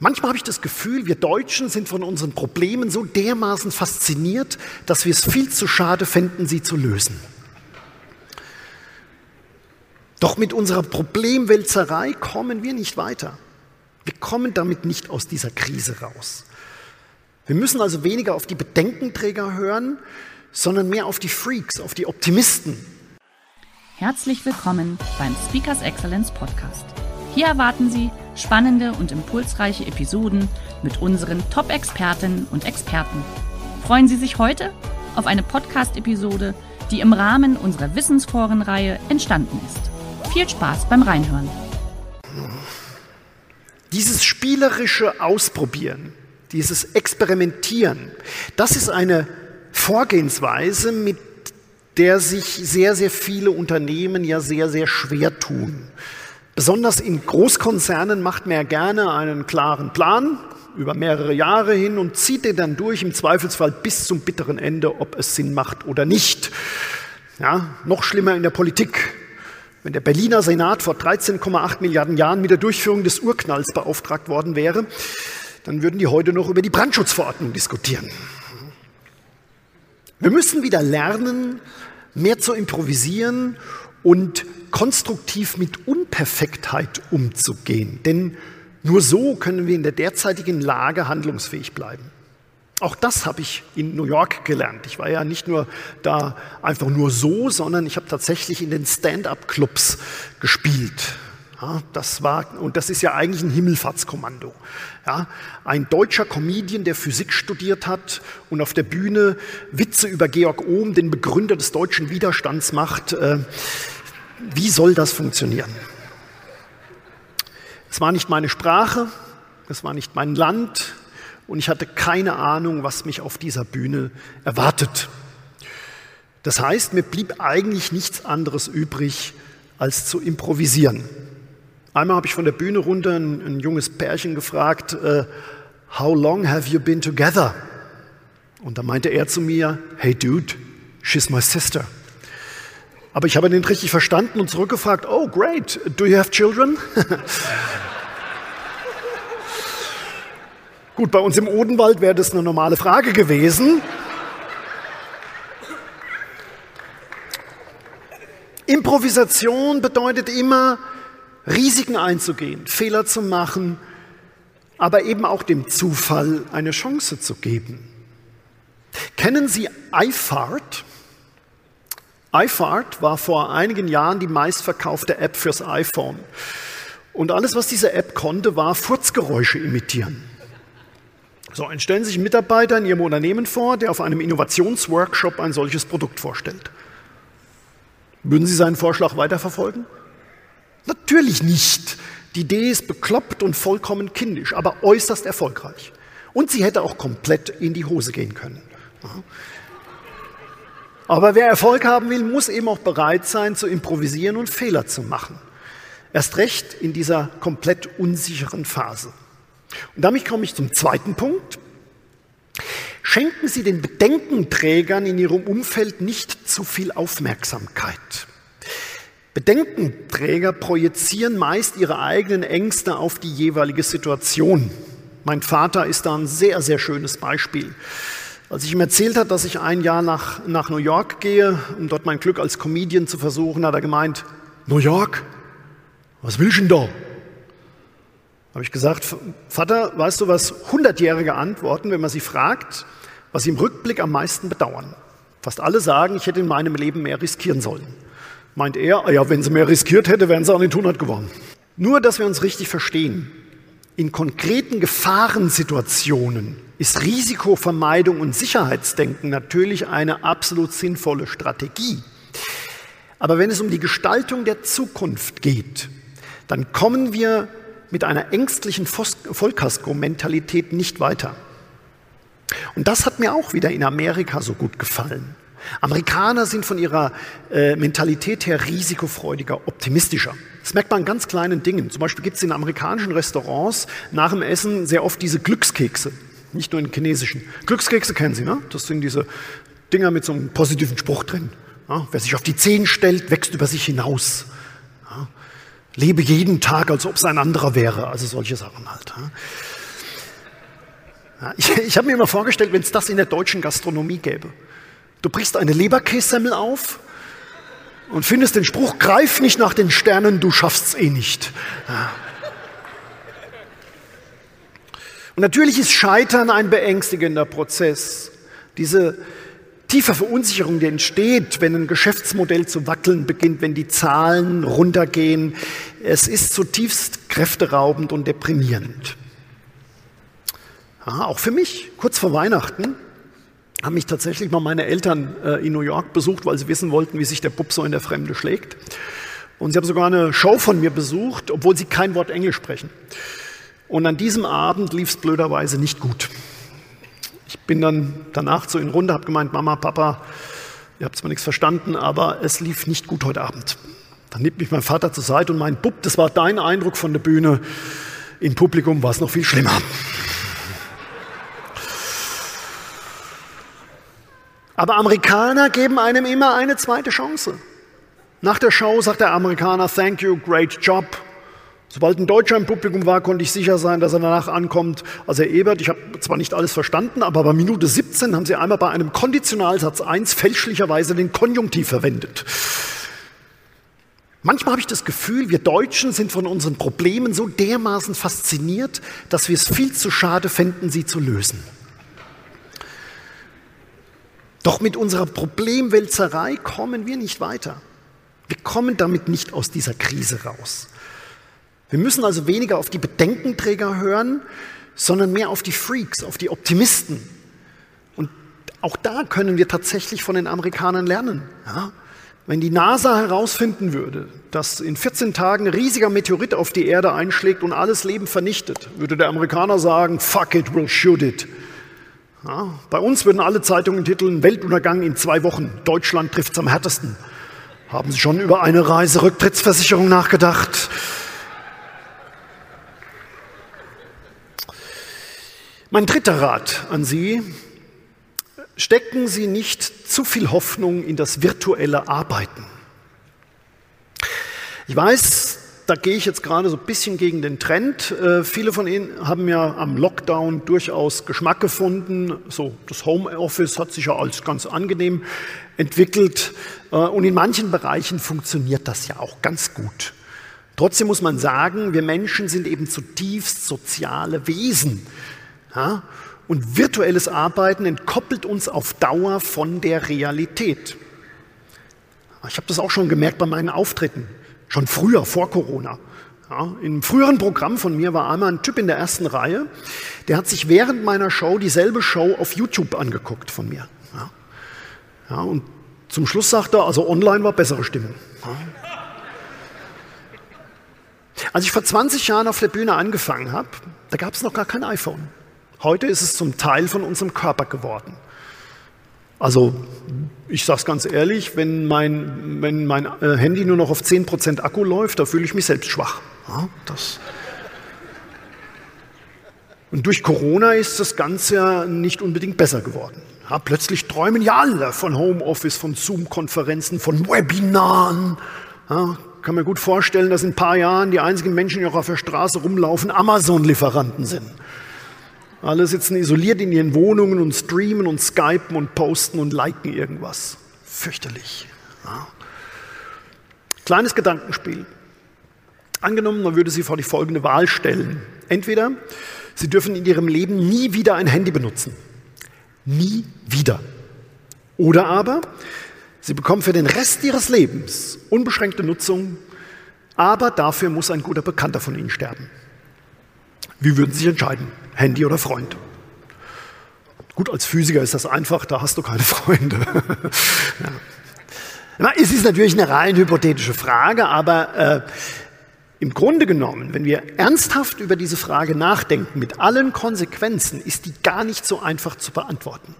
Manchmal habe ich das Gefühl, wir Deutschen sind von unseren Problemen so dermaßen fasziniert, dass wir es viel zu schade fänden, sie zu lösen. Doch mit unserer Problemwälzerei kommen wir nicht weiter. Wir kommen damit nicht aus dieser Krise raus. Wir müssen also weniger auf die Bedenkenträger hören, sondern mehr auf die Freaks, auf die Optimisten. Herzlich willkommen beim Speakers Excellence Podcast. Hier erwarten Sie spannende und impulsreiche Episoden mit unseren Top-Expertinnen und Experten. Freuen Sie sich heute auf eine Podcast-Episode, die im Rahmen unserer Wissensforenreihe entstanden ist. Viel Spaß beim Reinhören. Dieses spielerische Ausprobieren, dieses Experimentieren, das ist eine Vorgehensweise, mit der sich sehr, sehr viele Unternehmen ja sehr, sehr schwer tun. Besonders in Großkonzernen macht man ja gerne einen klaren Plan über mehrere Jahre hin und zieht den dann durch, im Zweifelsfall bis zum bitteren Ende, ob es Sinn macht oder nicht. Ja, noch schlimmer in der Politik. Wenn der Berliner Senat vor 13,8 Milliarden Jahren mit der Durchführung des Urknalls beauftragt worden wäre, dann würden die heute noch über die Brandschutzverordnung diskutieren. Wir müssen wieder lernen, mehr zu improvisieren und konstruktiv mit Unperfektheit umzugehen. Denn nur so können wir in der derzeitigen Lage handlungsfähig bleiben. Auch das habe ich in New York gelernt. Ich war ja nicht nur da einfach nur so, sondern ich habe tatsächlich in den Stand-up-Clubs gespielt. Ja, das war, und das ist ja eigentlich ein Himmelfahrtskommando. Ja, ein deutscher Comedian, der Physik studiert hat und auf der Bühne Witze über Georg Ohm, den Begründer des deutschen Widerstands, macht. Äh, wie soll das funktionieren? Es war nicht meine Sprache, es war nicht mein Land und ich hatte keine Ahnung, was mich auf dieser Bühne erwartet. Das heißt, mir blieb eigentlich nichts anderes übrig, als zu improvisieren. Einmal habe ich von der Bühne runter ein, ein junges Pärchen gefragt, uh, How long have you been together? Und da meinte er zu mir, Hey dude, she's my sister. Aber ich habe ihn nicht richtig verstanden und zurückgefragt, Oh great, do you have children? Gut, bei uns im Odenwald wäre das eine normale Frage gewesen. Improvisation bedeutet immer, Risiken einzugehen, Fehler zu machen, aber eben auch dem Zufall eine Chance zu geben. Kennen Sie iFart? iFart war vor einigen Jahren die meistverkaufte App fürs iPhone. Und alles, was diese App konnte, war Furzgeräusche imitieren. So, dann stellen Sie sich Mitarbeiter in Ihrem Unternehmen vor, der auf einem Innovationsworkshop ein solches Produkt vorstellt. Würden Sie seinen Vorschlag weiterverfolgen? Natürlich nicht. Die Idee ist bekloppt und vollkommen kindisch, aber äußerst erfolgreich. Und sie hätte auch komplett in die Hose gehen können. Aber wer Erfolg haben will, muss eben auch bereit sein, zu improvisieren und Fehler zu machen. Erst recht in dieser komplett unsicheren Phase. Und damit komme ich zum zweiten Punkt. Schenken Sie den Bedenkenträgern in Ihrem Umfeld nicht zu viel Aufmerksamkeit. Bedenkenträger projizieren meist ihre eigenen Ängste auf die jeweilige Situation. Mein Vater ist da ein sehr, sehr schönes Beispiel. Als ich ihm erzählt hat, dass ich ein Jahr nach, nach New York gehe, um dort mein Glück als Comedian zu versuchen, hat er gemeint, New York? Was willst du denn da? Habe ich gesagt, Vater, weißt du, was Hundertjährige antworten, wenn man sie fragt, was sie im Rückblick am meisten bedauern? Fast alle sagen, ich hätte in meinem Leben mehr riskieren sollen meint er, ah ja, wenn sie mehr riskiert hätte, wären sie auch nicht 100 gewonnen. Nur, dass wir uns richtig verstehen. In konkreten Gefahrensituationen ist Risikovermeidung und Sicherheitsdenken natürlich eine absolut sinnvolle Strategie. Aber wenn es um die Gestaltung der Zukunft geht, dann kommen wir mit einer ängstlichen Vollkasko-Mentalität nicht weiter. Und das hat mir auch wieder in Amerika so gut gefallen. Amerikaner sind von ihrer äh, Mentalität her risikofreudiger, optimistischer. Das merkt man an ganz kleinen Dingen. Zum Beispiel gibt es in amerikanischen Restaurants nach dem Essen sehr oft diese Glückskekse, nicht nur in chinesischen. Glückskekse kennen Sie, ne? Das sind diese Dinger mit so einem positiven Spruch drin. Ja? Wer sich auf die Zehen stellt, wächst über sich hinaus. Ja? Lebe jeden Tag, als ob es ein anderer wäre. Also solche Sachen halt. Ja? Ich, ich habe mir immer vorgestellt, wenn es das in der deutschen Gastronomie gäbe. Du brichst eine Leberkässemmel auf und findest den Spruch, greif nicht nach den Sternen, du schaffst's eh nicht. Und natürlich ist Scheitern ein beängstigender Prozess. Diese tiefe Verunsicherung, die entsteht, wenn ein Geschäftsmodell zu wackeln beginnt, wenn die Zahlen runtergehen, es ist zutiefst kräfteraubend und deprimierend. Ja, auch für mich, kurz vor Weihnachten, haben mich tatsächlich mal meine Eltern äh, in New York besucht, weil sie wissen wollten, wie sich der Bub so in der Fremde schlägt. Und sie haben sogar eine Show von mir besucht, obwohl sie kein Wort Englisch sprechen. Und an diesem Abend lief es blöderweise nicht gut. Ich bin dann danach zu ihnen runter, habe gemeint, Mama, Papa, ihr habt zwar nichts verstanden, aber es lief nicht gut heute Abend. Dann nimmt mich mein Vater zur Seite und meint, Bub, das war dein Eindruck von der Bühne. Im Publikum war es noch viel schlimmer. Aber Amerikaner geben einem immer eine zweite Chance. Nach der Show sagt der Amerikaner, thank you, great job. Sobald ein Deutscher im Publikum war, konnte ich sicher sein, dass er danach ankommt. Also Herr Ebert, ich habe zwar nicht alles verstanden, aber bei Minute 17 haben Sie einmal bei einem Konditionalsatz 1 fälschlicherweise den Konjunktiv verwendet. Manchmal habe ich das Gefühl, wir Deutschen sind von unseren Problemen so dermaßen fasziniert, dass wir es viel zu schade fänden, sie zu lösen. Doch mit unserer Problemwälzerei kommen wir nicht weiter. Wir kommen damit nicht aus dieser Krise raus. Wir müssen also weniger auf die Bedenkenträger hören, sondern mehr auf die Freaks, auf die Optimisten. Und auch da können wir tatsächlich von den Amerikanern lernen. Ja? Wenn die NASA herausfinden würde, dass in 14 Tagen ein riesiger Meteorit auf die Erde einschlägt und alles Leben vernichtet, würde der Amerikaner sagen, fuck it, we'll shoot it. Ja, bei uns würden alle Zeitungen titeln Weltuntergang in zwei Wochen. Deutschland trifft es am härtesten. Haben Sie schon über eine Reiserücktrittsversicherung nachgedacht? Mein dritter Rat an Sie, stecken Sie nicht zu viel Hoffnung in das virtuelle Arbeiten. Ich weiß, da gehe ich jetzt gerade so ein bisschen gegen den Trend. Äh, viele von Ihnen haben ja am Lockdown durchaus Geschmack gefunden. So, das Homeoffice hat sich ja als ganz angenehm entwickelt. Äh, und in manchen Bereichen funktioniert das ja auch ganz gut. Trotzdem muss man sagen, wir Menschen sind eben zutiefst soziale Wesen. Ja? Und virtuelles Arbeiten entkoppelt uns auf Dauer von der Realität. Ich habe das auch schon gemerkt bei meinen Auftritten. Schon früher, vor Corona. Ja, Im früheren Programm von mir war einmal ein Typ in der ersten Reihe, der hat sich während meiner Show dieselbe Show auf YouTube angeguckt von mir. Ja, ja und zum Schluss sagte er, also online war bessere Stimmung. Ja. Als ich vor 20 Jahren auf der Bühne angefangen habe, da gab es noch gar kein iPhone. Heute ist es zum Teil von unserem Körper geworden. Also ich sage es ganz ehrlich, wenn mein, wenn mein äh, Handy nur noch auf 10% Akku läuft, da fühle ich mich selbst schwach. Ja, das und durch Corona ist das Ganze ja nicht unbedingt besser geworden. Ja, plötzlich träumen ja alle von Homeoffice, von Zoom-Konferenzen, von Webinaren. Ja, kann mir gut vorstellen, dass in ein paar Jahren die einzigen Menschen, die auch auf der Straße rumlaufen, Amazon-Lieferanten sind. Alle sitzen isoliert in ihren Wohnungen und streamen und skypen und posten und liken irgendwas. Fürchterlich. Ja. Kleines Gedankenspiel. Angenommen, man würde Sie vor die folgende Wahl stellen. Entweder Sie dürfen in Ihrem Leben nie wieder ein Handy benutzen. Nie wieder. Oder aber Sie bekommen für den Rest Ihres Lebens unbeschränkte Nutzung, aber dafür muss ein guter Bekannter von Ihnen sterben. Wie würden Sie sich entscheiden? Handy oder Freund? Gut, als Physiker ist das einfach, da hast du keine Freunde. ja. Es ist natürlich eine rein hypothetische Frage, aber äh, Im Grunde genommen, wenn wir ernsthaft über diese Frage nachdenken, mit allen Konsequenzen, ist die gar nicht so einfach zu beantworten.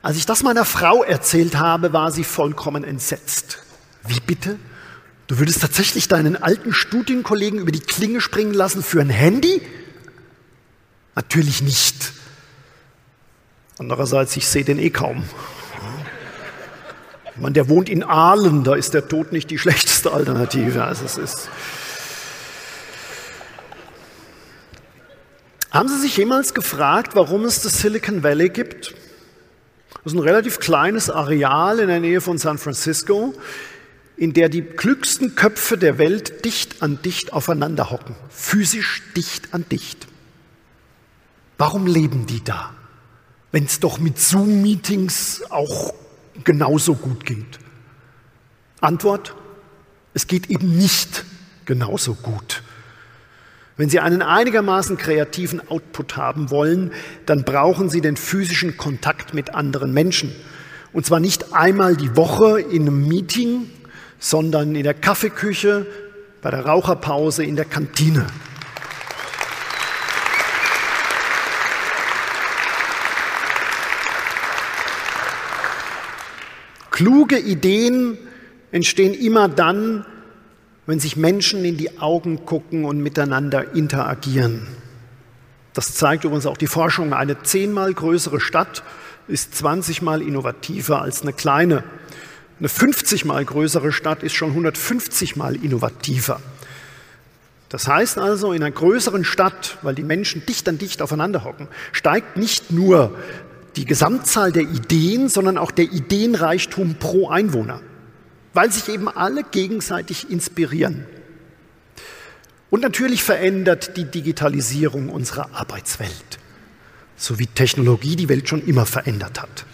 Als ich das meiner Frau erzählt habe, war sie vollkommen entsetzt. Wie bitte? Du würdest tatsächlich deinen alten Studienkollegen über die Klinge springen lassen für ein Handy? Natürlich nicht. Andererseits, ich sehe den eh kaum. Ich der wohnt in Aalen, da ist der Tod nicht die schlechteste Alternative. Also es ist Haben Sie sich jemals gefragt, warum es das Silicon Valley gibt? Das ist ein relativ kleines Areal in der Nähe von San Francisco, in der die klügsten Köpfe der Welt dicht an dicht aufeinander hocken, physisch dicht an dicht. Warum leben die da, wenn es doch mit Zoom-Meetings auch genauso gut geht? Antwort, es geht eben nicht genauso gut. Wenn Sie einen einigermaßen kreativen Output haben wollen, dann brauchen Sie den physischen Kontakt mit anderen Menschen. Und zwar nicht einmal die Woche in einem Meeting, sondern in der Kaffeeküche, bei der Raucherpause, in der Kantine. Kluge Ideen entstehen immer dann, wenn sich Menschen in die Augen gucken und miteinander interagieren. Das zeigt übrigens auch die Forschung. Eine zehnmal größere Stadt ist 20 mal innovativer als eine kleine. Eine 50 mal größere Stadt ist schon 150 mal innovativer. Das heißt also, in einer größeren Stadt, weil die Menschen dicht an dicht aufeinander hocken, steigt nicht nur die Gesamtzahl der Ideen, sondern auch der Ideenreichtum pro Einwohner weil sich eben alle gegenseitig inspirieren. Und natürlich verändert die Digitalisierung unsere Arbeitswelt, so wie Technologie die Welt schon immer verändert hat.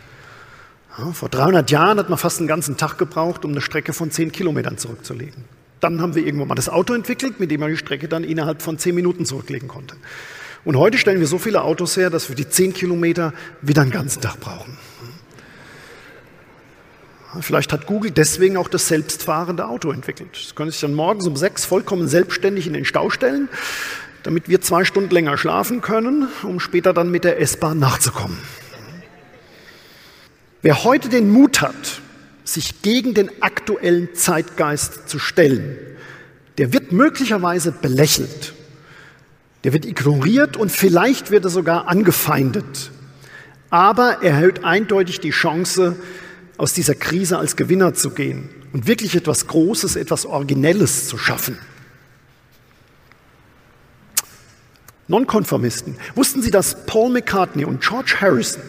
Vor 300 Jahren hat man fast einen ganzen Tag gebraucht, um eine Strecke von 10 Kilometern zurückzulegen. Dann haben wir irgendwann mal das Auto entwickelt, mit dem man die Strecke dann innerhalb von 10 Minuten zurücklegen konnte. Und heute stellen wir so viele Autos her, dass wir die 10 Kilometer wieder einen ganzen Tag brauchen. Vielleicht hat Google deswegen auch das selbstfahrende Auto entwickelt. Das können sich dann morgens um sechs vollkommen selbstständig in den Stau stellen, damit wir zwei Stunden länger schlafen können, um später dann mit der S-Bahn nachzukommen. Wer heute den Mut hat, sich gegen den aktuellen Zeitgeist zu stellen, der wird möglicherweise belächelt, der wird ignoriert und vielleicht wird er sogar angefeindet. Aber er erhöht eindeutig die Chance, aus dieser Krise als Gewinner zu gehen und wirklich etwas Großes, etwas Originelles zu schaffen. Nonkonformisten. Wussten Sie, dass Paul McCartney und George Harrison,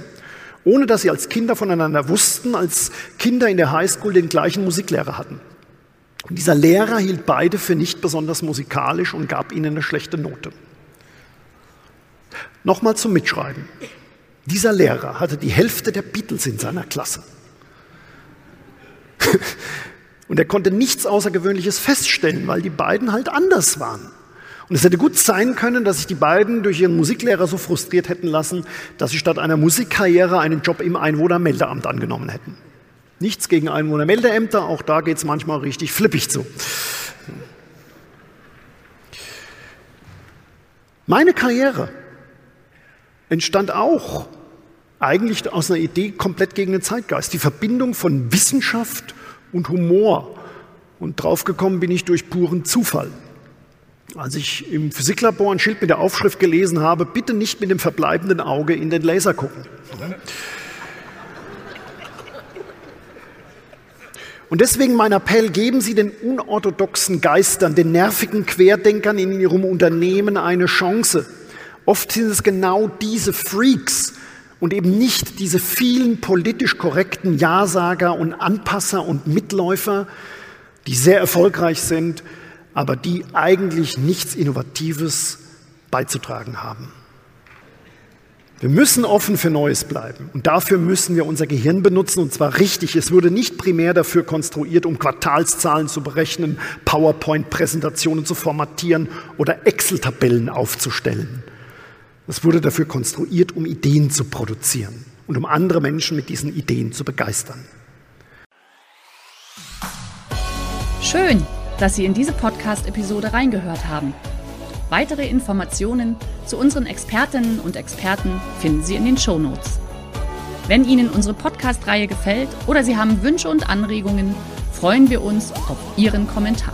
ohne dass sie als Kinder voneinander wussten, als Kinder in der Highschool den gleichen Musiklehrer hatten? Und dieser Lehrer hielt beide für nicht besonders musikalisch und gab ihnen eine schlechte Note. Nochmal zum Mitschreiben. Dieser Lehrer hatte die Hälfte der Beatles in seiner Klasse. Und er konnte nichts Außergewöhnliches feststellen, weil die beiden halt anders waren. Und es hätte gut sein können, dass sich die beiden durch ihren Musiklehrer so frustriert hätten lassen, dass sie statt einer Musikkarriere einen Job im Einwohnermeldeamt angenommen hätten. Nichts gegen Einwohnermeldeämter, auch da geht es manchmal richtig flippig zu. Meine Karriere entstand auch eigentlich aus einer Idee komplett gegen den Zeitgeist. Die Verbindung von Wissenschaft und Humor. Und draufgekommen bin ich durch puren Zufall. Als ich im Physiklabor ein Schild mit der Aufschrift gelesen habe, bitte nicht mit dem verbleibenden Auge in den Laser gucken. Und deswegen mein Appell, geben Sie den unorthodoxen Geistern, den nervigen Querdenkern in Ihrem Unternehmen eine Chance. Oft sind es genau diese Freaks, und eben nicht diese vielen politisch korrekten Ja-Sager und Anpasser und Mitläufer, die sehr erfolgreich sind, aber die eigentlich nichts Innovatives beizutragen haben. Wir müssen offen für Neues bleiben und dafür müssen wir unser Gehirn benutzen und zwar richtig. Es wurde nicht primär dafür konstruiert, um Quartalszahlen zu berechnen, PowerPoint-Präsentationen zu formatieren oder Excel-Tabellen aufzustellen. Es wurde dafür konstruiert, um Ideen zu produzieren und um andere Menschen mit diesen Ideen zu begeistern. Schön, dass Sie in diese Podcast-Episode reingehört haben. Weitere Informationen zu unseren Expertinnen und Experten finden Sie in den Show Notes. Wenn Ihnen unsere Podcast-Reihe gefällt oder Sie haben Wünsche und Anregungen, freuen wir uns auf Ihren Kommentar.